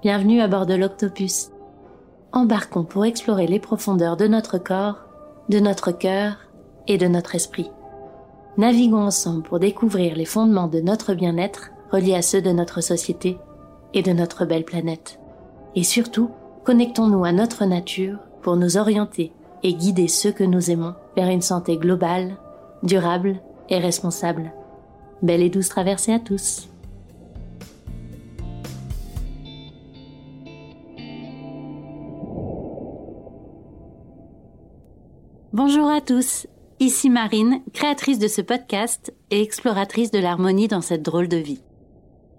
Bienvenue à bord de l'Octopus. Embarquons pour explorer les profondeurs de notre corps, de notre cœur et de notre esprit. Naviguons ensemble pour découvrir les fondements de notre bien-être reliés à ceux de notre société et de notre belle planète. Et surtout, connectons-nous à notre nature pour nous orienter et guider ceux que nous aimons vers une santé globale, durable et responsable. Belle et douce traversée à tous. Bonjour à tous, ici Marine, créatrice de ce podcast et exploratrice de l'harmonie dans cette drôle de vie.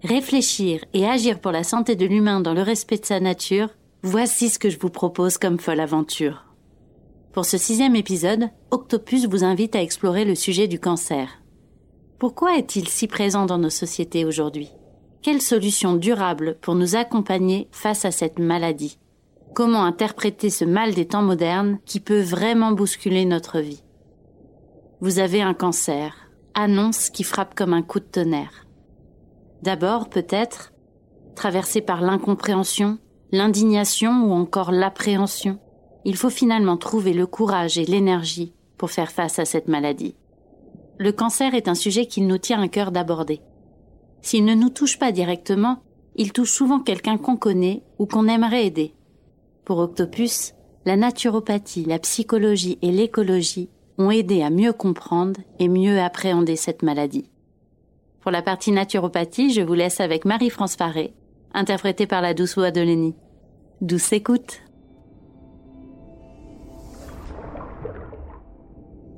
Réfléchir et agir pour la santé de l'humain dans le respect de sa nature, voici ce que je vous propose comme folle aventure. Pour ce sixième épisode, Octopus vous invite à explorer le sujet du cancer. Pourquoi est-il si présent dans nos sociétés aujourd'hui? Quelles solutions durables pour nous accompagner face à cette maladie? Comment interpréter ce mal des temps modernes qui peut vraiment bousculer notre vie? Vous avez un cancer, annonce qui frappe comme un coup de tonnerre. D'abord, peut-être, traversé par l'incompréhension, l'indignation ou encore l'appréhension il faut finalement trouver le courage et l'énergie pour faire face à cette maladie. Le cancer est un sujet qu'il nous tient à cœur d'aborder. S'il ne nous touche pas directement, il touche souvent quelqu'un qu'on connaît ou qu'on aimerait aider. Pour Octopus, la naturopathie, la psychologie et l'écologie ont aidé à mieux comprendre et mieux appréhender cette maladie. Pour la partie naturopathie, je vous laisse avec Marie-France Faré, interprétée par la douce voix de Lénie. Douce écoute!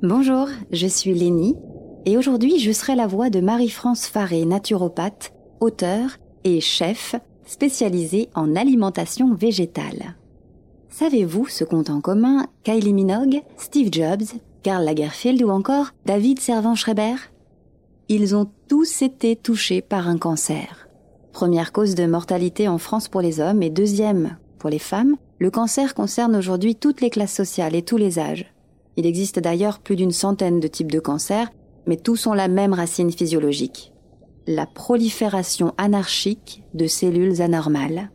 Bonjour, je suis Lénie et aujourd'hui je serai la voix de Marie-France Faré, naturopathe, auteur et chef spécialisée en alimentation végétale. Savez-vous ce qu'ont en commun Kylie Minogue, Steve Jobs, Karl Lagerfeld ou encore David Servan-Schreiber? Ils ont tous été touchés par un cancer. Première cause de mortalité en France pour les hommes et deuxième pour les femmes, le cancer concerne aujourd'hui toutes les classes sociales et tous les âges. Il existe d'ailleurs plus d'une centaine de types de cancers, mais tous ont la même racine physiologique. La prolifération anarchique de cellules anormales.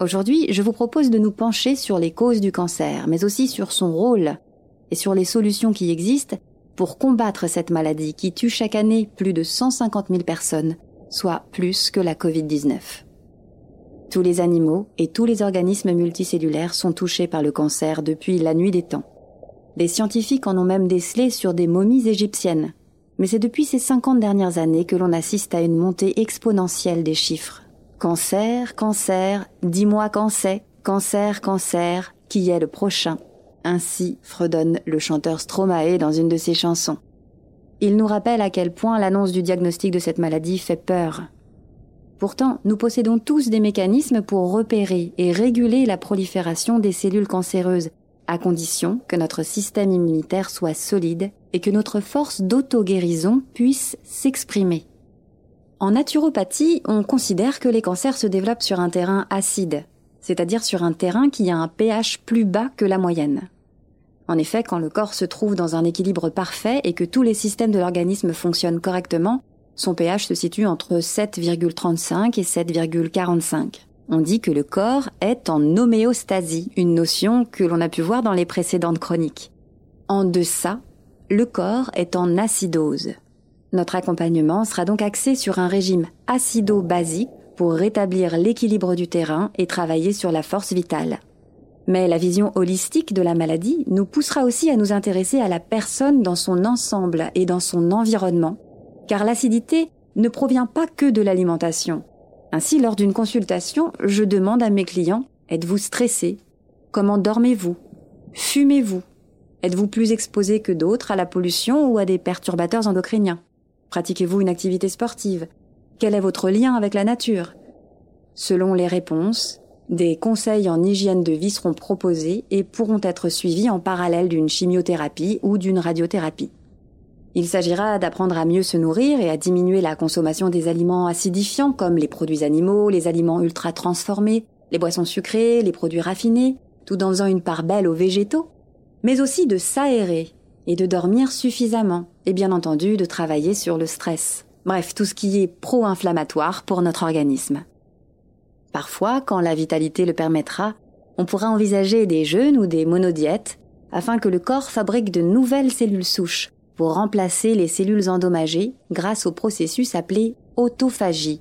Aujourd'hui, je vous propose de nous pencher sur les causes du cancer, mais aussi sur son rôle et sur les solutions qui existent pour combattre cette maladie qui tue chaque année plus de 150 000 personnes, soit plus que la Covid-19. Tous les animaux et tous les organismes multicellulaires sont touchés par le cancer depuis la nuit des temps. Les scientifiques en ont même décelé sur des momies égyptiennes. Mais c'est depuis ces 50 dernières années que l'on assiste à une montée exponentielle des chiffres. Cancer, cancer, dis-moi quand c'est, cancer, cancer, qui est le prochain? Ainsi fredonne le chanteur Stromae dans une de ses chansons. Il nous rappelle à quel point l'annonce du diagnostic de cette maladie fait peur. Pourtant, nous possédons tous des mécanismes pour repérer et réguler la prolifération des cellules cancéreuses à condition que notre système immunitaire soit solide et que notre force d'auto-guérison puisse s'exprimer. En naturopathie, on considère que les cancers se développent sur un terrain acide, c'est-à-dire sur un terrain qui a un pH plus bas que la moyenne. En effet, quand le corps se trouve dans un équilibre parfait et que tous les systèmes de l'organisme fonctionnent correctement, son pH se situe entre 7,35 et 7,45 on dit que le corps est en homéostasie, une notion que l'on a pu voir dans les précédentes chroniques. En deçà, le corps est en acidose. Notre accompagnement sera donc axé sur un régime acido-basique pour rétablir l'équilibre du terrain et travailler sur la force vitale. Mais la vision holistique de la maladie nous poussera aussi à nous intéresser à la personne dans son ensemble et dans son environnement, car l'acidité ne provient pas que de l'alimentation. Ainsi, lors d'une consultation, je demande à mes clients, êtes-vous stressé? Comment dormez-vous? Fumez-vous? Êtes-vous plus exposé que d'autres à la pollution ou à des perturbateurs endocriniens? Pratiquez-vous une activité sportive? Quel est votre lien avec la nature? Selon les réponses, des conseils en hygiène de vie seront proposés et pourront être suivis en parallèle d'une chimiothérapie ou d'une radiothérapie. Il s'agira d'apprendre à mieux se nourrir et à diminuer la consommation des aliments acidifiants comme les produits animaux, les aliments ultra transformés, les boissons sucrées, les produits raffinés, tout en faisant une part belle aux végétaux, mais aussi de s'aérer et de dormir suffisamment, et bien entendu de travailler sur le stress. Bref, tout ce qui est pro-inflammatoire pour notre organisme. Parfois, quand la vitalité le permettra, on pourra envisager des jeûnes ou des monodiètes afin que le corps fabrique de nouvelles cellules souches pour remplacer les cellules endommagées grâce au processus appelé autophagie.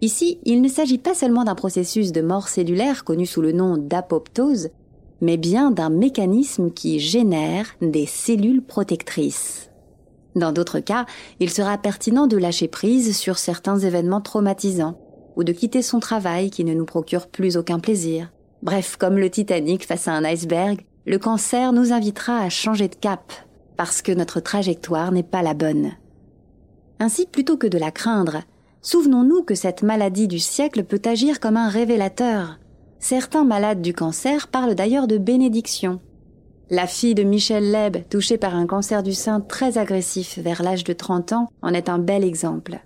Ici, il ne s'agit pas seulement d'un processus de mort cellulaire connu sous le nom d'apoptose, mais bien d'un mécanisme qui génère des cellules protectrices. Dans d'autres cas, il sera pertinent de lâcher prise sur certains événements traumatisants, ou de quitter son travail qui ne nous procure plus aucun plaisir. Bref, comme le Titanic face à un iceberg, le cancer nous invitera à changer de cap, parce que notre trajectoire n'est pas la bonne. Ainsi, plutôt que de la craindre, souvenons-nous que cette maladie du siècle peut agir comme un révélateur. Certains malades du cancer parlent d'ailleurs de bénédiction. La fille de Michel Leb, touchée par un cancer du sein très agressif vers l'âge de 30 ans, en est un bel exemple.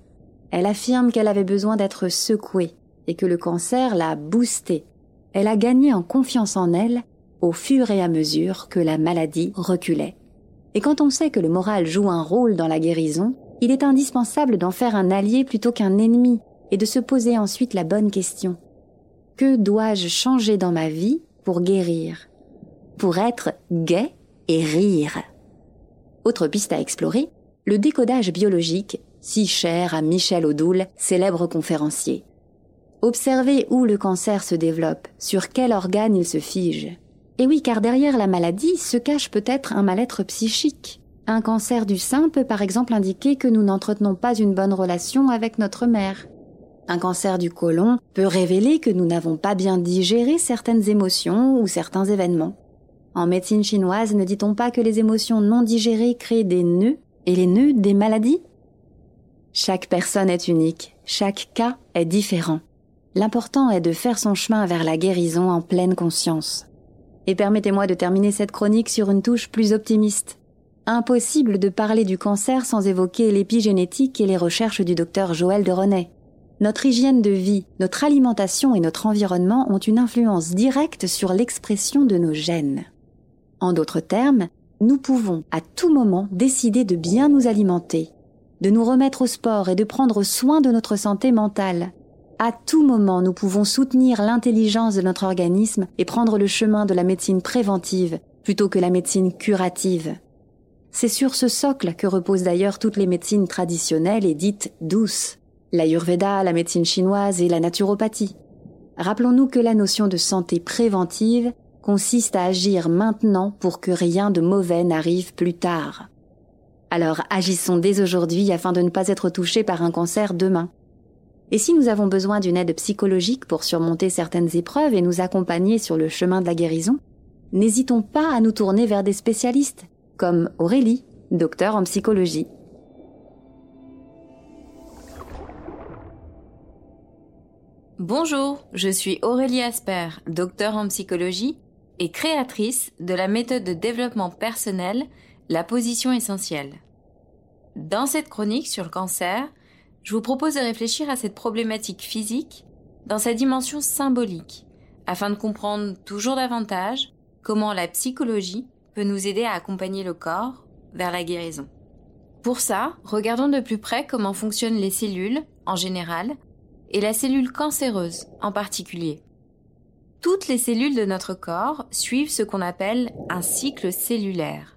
Elle affirme qu'elle avait besoin d'être secouée et que le cancer l'a boostée. Elle a gagné en confiance en elle au fur et à mesure que la maladie reculait. Et quand on sait que le moral joue un rôle dans la guérison, il est indispensable d'en faire un allié plutôt qu'un ennemi et de se poser ensuite la bonne question. Que dois-je changer dans ma vie pour guérir? Pour être gai et rire Autre piste à explorer, le décodage biologique, si cher à Michel Odoul, célèbre conférencier. Observez où le cancer se développe, sur quel organe il se fige. Et oui, car derrière la maladie se cache peut-être un mal-être psychique. Un cancer du sein peut par exemple indiquer que nous n'entretenons pas une bonne relation avec notre mère. Un cancer du côlon peut révéler que nous n'avons pas bien digéré certaines émotions ou certains événements. En médecine chinoise, ne dit-on pas que les émotions non digérées créent des nœuds et les nœuds des maladies? Chaque personne est unique, chaque cas est différent. L'important est de faire son chemin vers la guérison en pleine conscience. Et permettez-moi de terminer cette chronique sur une touche plus optimiste. Impossible de parler du cancer sans évoquer l'épigénétique et les recherches du docteur Joël de René. Notre hygiène de vie, notre alimentation et notre environnement ont une influence directe sur l'expression de nos gènes. En d'autres termes, nous pouvons à tout moment décider de bien nous alimenter, de nous remettre au sport et de prendre soin de notre santé mentale, à tout moment, nous pouvons soutenir l'intelligence de notre organisme et prendre le chemin de la médecine préventive plutôt que la médecine curative. C'est sur ce socle que reposent d'ailleurs toutes les médecines traditionnelles et dites douces, l'ayurveda, la médecine chinoise et la naturopathie. Rappelons-nous que la notion de santé préventive consiste à agir maintenant pour que rien de mauvais n'arrive plus tard. Alors agissons dès aujourd'hui afin de ne pas être touchés par un cancer demain. Et si nous avons besoin d'une aide psychologique pour surmonter certaines épreuves et nous accompagner sur le chemin de la guérison, n'hésitons pas à nous tourner vers des spécialistes, comme Aurélie, docteur en psychologie. Bonjour, je suis Aurélie Asper, docteur en psychologie et créatrice de la méthode de développement personnel, la position essentielle. Dans cette chronique sur le cancer, je vous propose de réfléchir à cette problématique physique dans sa dimension symbolique, afin de comprendre toujours davantage comment la psychologie peut nous aider à accompagner le corps vers la guérison. Pour ça, regardons de plus près comment fonctionnent les cellules en général et la cellule cancéreuse en particulier. Toutes les cellules de notre corps suivent ce qu'on appelle un cycle cellulaire,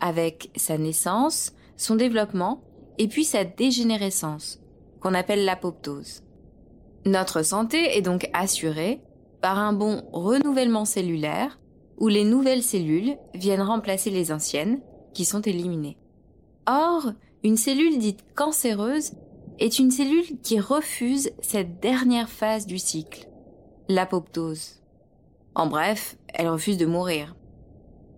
avec sa naissance, son développement et puis sa dégénérescence, qu'on appelle l'apoptose. Notre santé est donc assurée par un bon renouvellement cellulaire où les nouvelles cellules viennent remplacer les anciennes qui sont éliminées. Or, une cellule dite cancéreuse est une cellule qui refuse cette dernière phase du cycle, l'apoptose. En bref, elle refuse de mourir.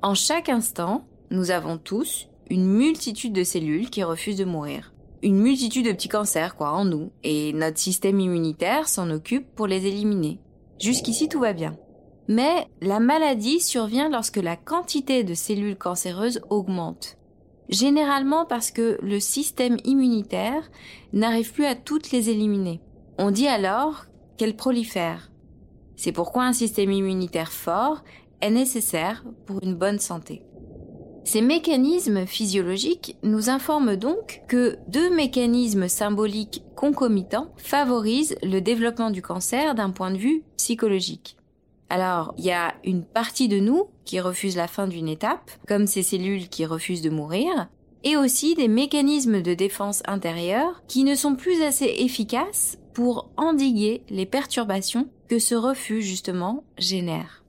En chaque instant, nous avons tous une multitude de cellules qui refusent de mourir une multitude de petits cancers quoi en nous et notre système immunitaire s'en occupe pour les éliminer. Jusqu'ici tout va bien. Mais la maladie survient lorsque la quantité de cellules cancéreuses augmente. Généralement parce que le système immunitaire n'arrive plus à toutes les éliminer. On dit alors qu'elles prolifèrent. C'est pourquoi un système immunitaire fort est nécessaire pour une bonne santé. Ces mécanismes physiologiques nous informent donc que deux mécanismes symboliques concomitants favorisent le développement du cancer d'un point de vue psychologique. Alors, il y a une partie de nous qui refuse la fin d'une étape, comme ces cellules qui refusent de mourir, et aussi des mécanismes de défense intérieure qui ne sont plus assez efficaces pour endiguer les perturbations que ce refus justement génère.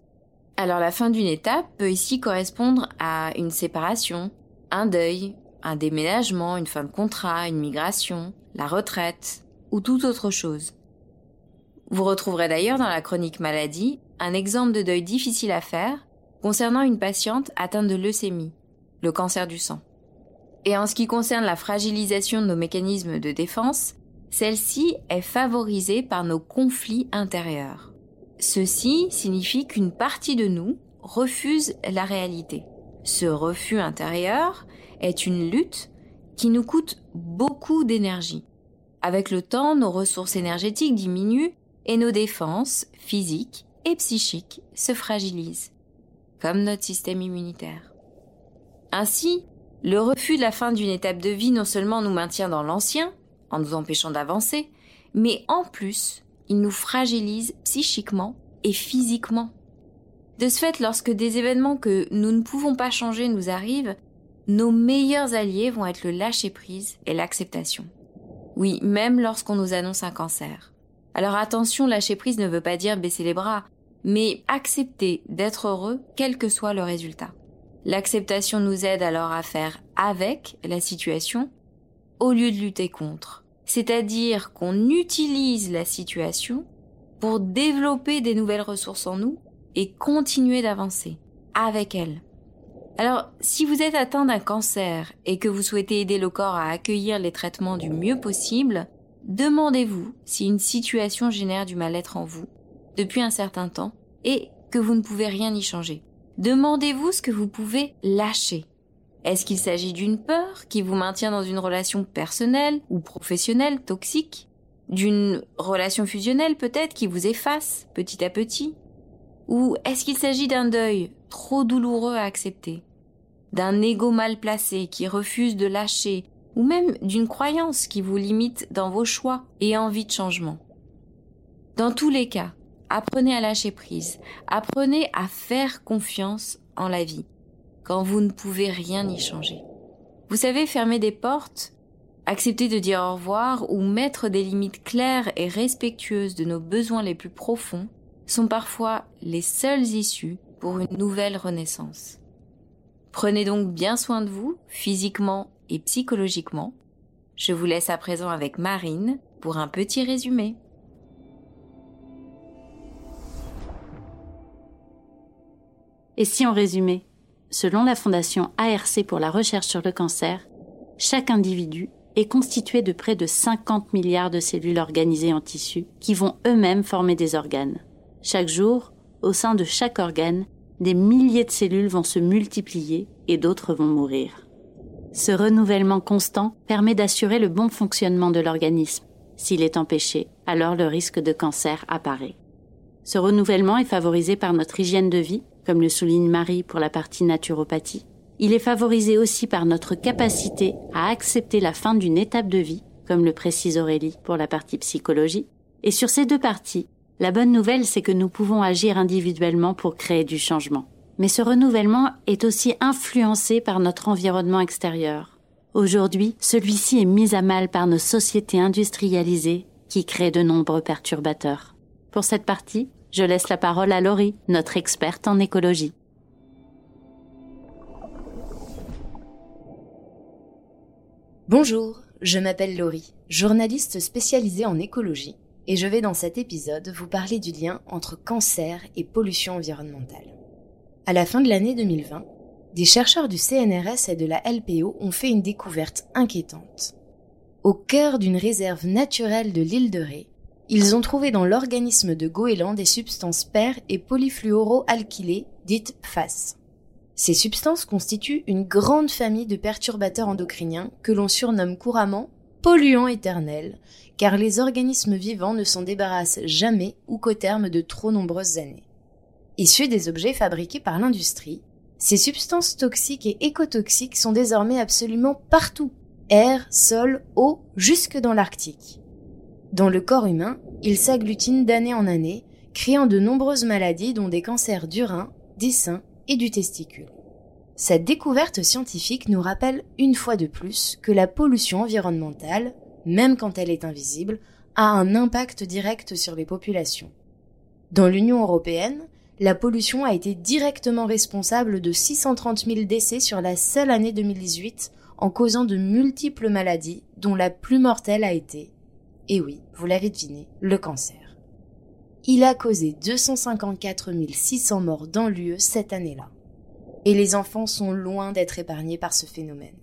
Alors la fin d'une étape peut ici correspondre à une séparation, un deuil, un déménagement, une fin de contrat, une migration, la retraite ou toute autre chose. Vous retrouverez d'ailleurs dans la chronique maladie un exemple de deuil difficile à faire concernant une patiente atteinte de leucémie, le cancer du sang. Et en ce qui concerne la fragilisation de nos mécanismes de défense, celle-ci est favorisée par nos conflits intérieurs. Ceci signifie qu'une partie de nous refuse la réalité. Ce refus intérieur est une lutte qui nous coûte beaucoup d'énergie. Avec le temps, nos ressources énergétiques diminuent et nos défenses physiques et psychiques se fragilisent, comme notre système immunitaire. Ainsi, le refus de la fin d'une étape de vie non seulement nous maintient dans l'ancien, en nous empêchant d'avancer, mais en plus, il nous fragilise psychiquement et physiquement. De ce fait, lorsque des événements que nous ne pouvons pas changer nous arrivent, nos meilleurs alliés vont être le lâcher-prise et l'acceptation. Oui, même lorsqu'on nous annonce un cancer. Alors attention, lâcher-prise ne veut pas dire baisser les bras, mais accepter d'être heureux quel que soit le résultat. L'acceptation nous aide alors à faire avec la situation au lieu de lutter contre. C'est-à-dire qu'on utilise la situation pour développer des nouvelles ressources en nous et continuer d'avancer avec elle. Alors, si vous êtes atteint d'un cancer et que vous souhaitez aider le corps à accueillir les traitements du mieux possible, demandez-vous si une situation génère du mal-être en vous depuis un certain temps et que vous ne pouvez rien y changer. Demandez-vous ce que vous pouvez lâcher. Est-ce qu'il s'agit d'une peur qui vous maintient dans une relation personnelle ou professionnelle toxique? D'une relation fusionnelle peut-être qui vous efface petit à petit? Ou est-ce qu'il s'agit d'un deuil trop douloureux à accepter? D'un ego mal placé qui refuse de lâcher? Ou même d'une croyance qui vous limite dans vos choix et envie de changement? Dans tous les cas, apprenez à lâcher prise, apprenez à faire confiance en la vie, quand vous ne pouvez rien y changer. Vous savez, fermer des portes, accepter de dire au revoir ou mettre des limites claires et respectueuses de nos besoins les plus profonds sont parfois les seules issues pour une nouvelle renaissance. Prenez donc bien soin de vous, physiquement et psychologiquement. Je vous laisse à présent avec Marine pour un petit résumé. Et si on résumait? Selon la Fondation ARC pour la recherche sur le cancer, chaque individu est constitué de près de 50 milliards de cellules organisées en tissus qui vont eux-mêmes former des organes. Chaque jour, au sein de chaque organe, des milliers de cellules vont se multiplier et d'autres vont mourir. Ce renouvellement constant permet d'assurer le bon fonctionnement de l'organisme. S'il est empêché, alors le risque de cancer apparaît. Ce renouvellement est favorisé par notre hygiène de vie, comme le souligne Marie pour la partie naturopathie. Il est favorisé aussi par notre capacité à accepter la fin d'une étape de vie, comme le précise Aurélie pour la partie psychologie. Et sur ces deux parties, la bonne nouvelle, c'est que nous pouvons agir individuellement pour créer du changement. Mais ce renouvellement est aussi influencé par notre environnement extérieur. Aujourd'hui, celui-ci est mis à mal par nos sociétés industrialisées qui créent de nombreux perturbateurs. Pour cette partie, je laisse la parole à Laurie, notre experte en écologie. Bonjour, je m'appelle Laurie, journaliste spécialisée en écologie, et je vais dans cet épisode vous parler du lien entre cancer et pollution environnementale. À la fin de l'année 2020, des chercheurs du CNRS et de la LPO ont fait une découverte inquiétante. Au cœur d'une réserve naturelle de l'île de Ré, ils ont trouvé dans l'organisme de goéland des substances per et polyfluoroalkylées, dites FAS. Ces substances constituent une grande famille de perturbateurs endocriniens que l'on surnomme couramment polluants éternels, car les organismes vivants ne s'en débarrassent jamais ou qu'au terme de trop nombreuses années. Issus des objets fabriqués par l'industrie, Ces substances toxiques et écotoxiques sont désormais absolument partout. Air, sol, eau, jusque dans l'Arctique. Dans le corps humain, ils s'agglutinent d'année en année, créant de nombreuses maladies dont des cancers du rein, des seins et du testicule. Cette découverte scientifique nous rappelle une fois de plus que la pollution environnementale, même quand elle est invisible, a un impact direct sur les populations. Dans l'Union européenne, la pollution a été directement responsable de 630 000 décès sur la seule année 2018 en causant de multiples maladies dont la plus mortelle a été, et oui, vous l'avez deviné, le cancer. Il a causé 254 600 morts dans l'UE cette année-là. Et les enfants sont loin d'être épargnés par ce phénomène.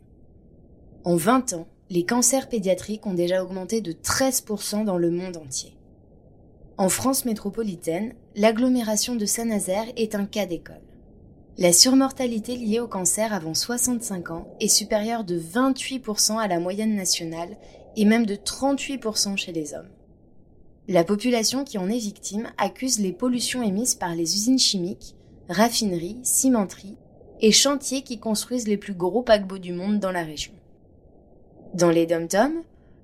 En 20 ans, les cancers pédiatriques ont déjà augmenté de 13% dans le monde entier. En France métropolitaine, l'agglomération de Saint-Nazaire est un cas d'école. La surmortalité liée au cancer avant 65 ans est supérieure de 28% à la moyenne nationale et même de 38% chez les hommes. La population qui en est victime accuse les pollutions émises par les usines chimiques, raffineries, cimenteries et chantiers qui construisent les plus gros paquebots du monde dans la région. Dans les dom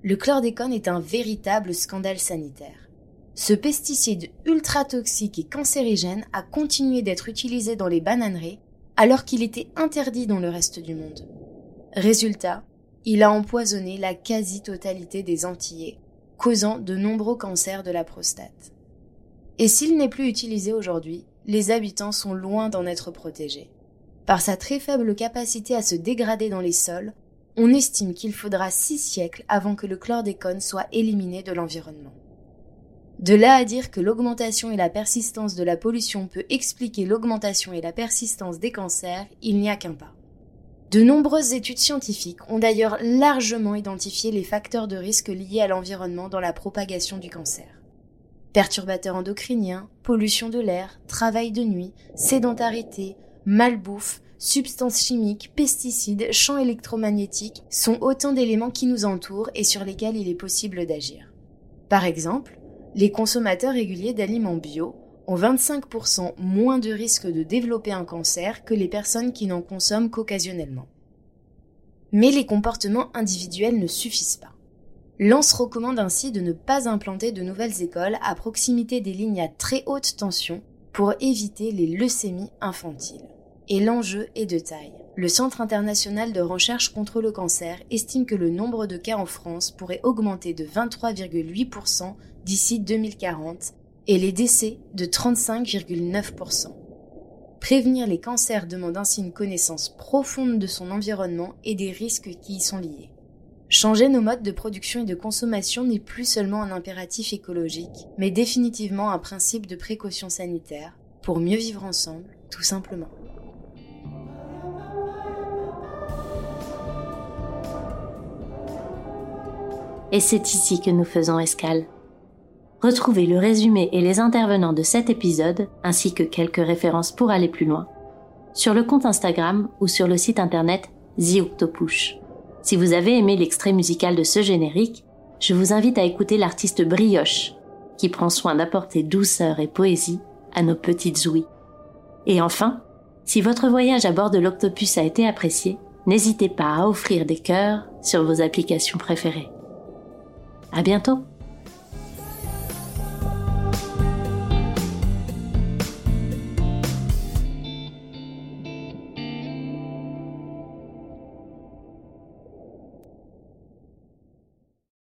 le chlordécone est un véritable scandale sanitaire. Ce pesticide ultra toxique et cancérigène a continué d'être utilisé dans les bananeries alors qu'il était interdit dans le reste du monde. Résultat, il a empoisonné la quasi-totalité des Antillais, causant de nombreux cancers de la prostate. Et s'il n'est plus utilisé aujourd'hui, les habitants sont loin d'en être protégés. Par sa très faible capacité à se dégrader dans les sols, on estime qu'il faudra six siècles avant que le chlordécone soit éliminé de l'environnement. De là à dire que l'augmentation et la persistance de la pollution peut expliquer l'augmentation et la persistance des cancers, il n'y a qu'un pas. De nombreuses études scientifiques ont d'ailleurs largement identifié les facteurs de risque liés à l'environnement dans la propagation du cancer. Perturbateurs endocriniens, pollution de l'air, travail de nuit, sédentarité, malbouffe, substances chimiques, pesticides, champs électromagnétiques sont autant d'éléments qui nous entourent et sur lesquels il est possible d'agir. Par exemple, les consommateurs réguliers d'aliments bio ont 25% moins de risque de développer un cancer que les personnes qui n'en consomment qu'occasionnellement. Mais les comportements individuels ne suffisent pas. Lance recommande ainsi de ne pas implanter de nouvelles écoles à proximité des lignes à très haute tension pour éviter les leucémies infantiles. Et l'enjeu est de taille. Le Centre international de recherche contre le cancer estime que le nombre de cas en France pourrait augmenter de 23,8% d'ici 2040 et les décès de 35,9%. Prévenir les cancers demande ainsi une connaissance profonde de son environnement et des risques qui y sont liés. Changer nos modes de production et de consommation n'est plus seulement un impératif écologique, mais définitivement un principe de précaution sanitaire pour mieux vivre ensemble, tout simplement. Et c'est ici que nous faisons escale. Retrouvez le résumé et les intervenants de cet épisode, ainsi que quelques références pour aller plus loin, sur le compte Instagram ou sur le site internet The. Si vous avez aimé l'extrait musical de ce générique, je vous invite à écouter l'artiste Brioche, qui prend soin d'apporter douceur et poésie à nos petites ouïes. Et enfin, si votre voyage à bord de l'Octopus a été apprécié, n'hésitez pas à offrir des cœurs sur vos applications préférées. À bientôt!